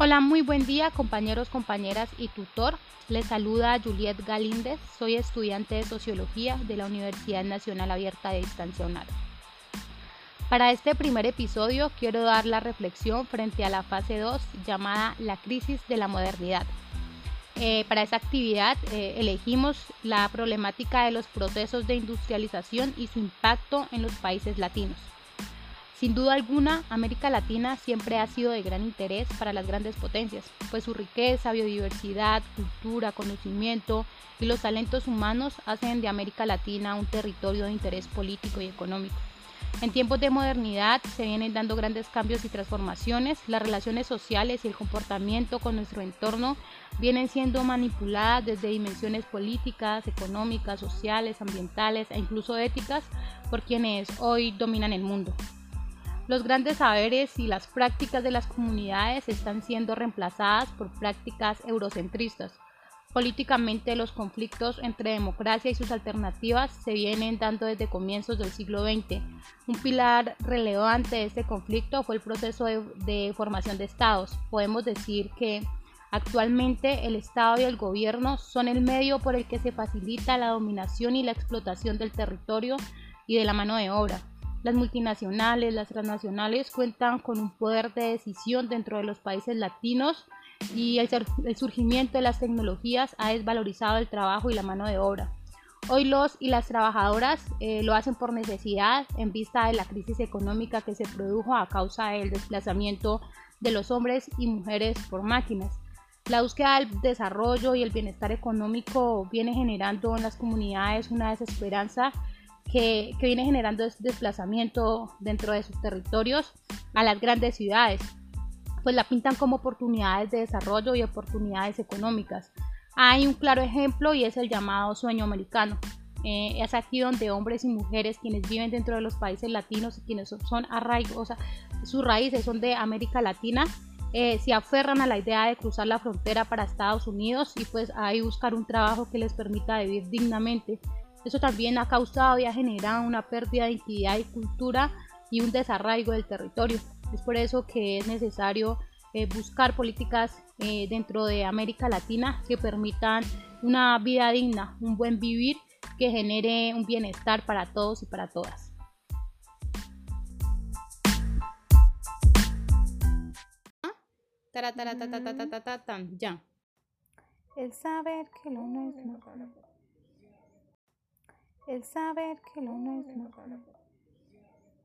Hola, muy buen día compañeros, compañeras y tutor. Les saluda Juliet Galíndez, soy estudiante de Sociología de la Universidad Nacional Abierta de Distancia Para este primer episodio quiero dar la reflexión frente a la fase 2 llamada la crisis de la modernidad. Eh, para esa actividad eh, elegimos la problemática de los procesos de industrialización y su impacto en los países latinos. Sin duda alguna, América Latina siempre ha sido de gran interés para las grandes potencias, pues su riqueza, biodiversidad, cultura, conocimiento y los talentos humanos hacen de América Latina un territorio de interés político y económico. En tiempos de modernidad se vienen dando grandes cambios y transformaciones, las relaciones sociales y el comportamiento con nuestro entorno vienen siendo manipuladas desde dimensiones políticas, económicas, sociales, ambientales e incluso éticas por quienes hoy dominan el mundo. Los grandes saberes y las prácticas de las comunidades están siendo reemplazadas por prácticas eurocentristas. Políticamente los conflictos entre democracia y sus alternativas se vienen dando desde comienzos del siglo XX. Un pilar relevante de este conflicto fue el proceso de, formación de estados. Podemos decir que Actualmente el Estado y el gobierno son el medio por el que se facilita la dominación y la explotación del territorio y de la mano de obra. Las multinacionales, las transnacionales cuentan con un poder de decisión dentro de los países latinos y el, surgimiento de las tecnologías ha desvalorizado el trabajo y la mano de obra. Hoy los y las trabajadoras eh, lo hacen por necesidad en vista de la crisis económica que se produjo a causa del desplazamiento de los hombres y mujeres por máquinas. La búsqueda del desarrollo y el bienestar económico viene generando en las comunidades una desesperanza que, viene generando desplazamiento dentro de sus territorios a las grandes ciudades, pues la pintan como oportunidades de desarrollo y oportunidades económicas. Hay un claro ejemplo y es el llamado sueño americano. Eh, es aquí donde hombres y mujeres quienes viven dentro de los países latinos y quienes son arraigos, o sea, sus raíces son de América Latina, eh, se aferran a la idea de cruzar la frontera para Estados Unidos y pues ahí buscar un trabajo que les permita vivir dignamente eso también ha causado y ha generado una pérdida de identidad y cultura y un desarraigo del territorio. Es por eso que es necesario eh, buscar políticas eh, dentro de América Latina que permitan una vida digna, un buen vivir que genere un bienestar para todos y para todas. Ya. El saber que lo nuestro el saber que lo nuestro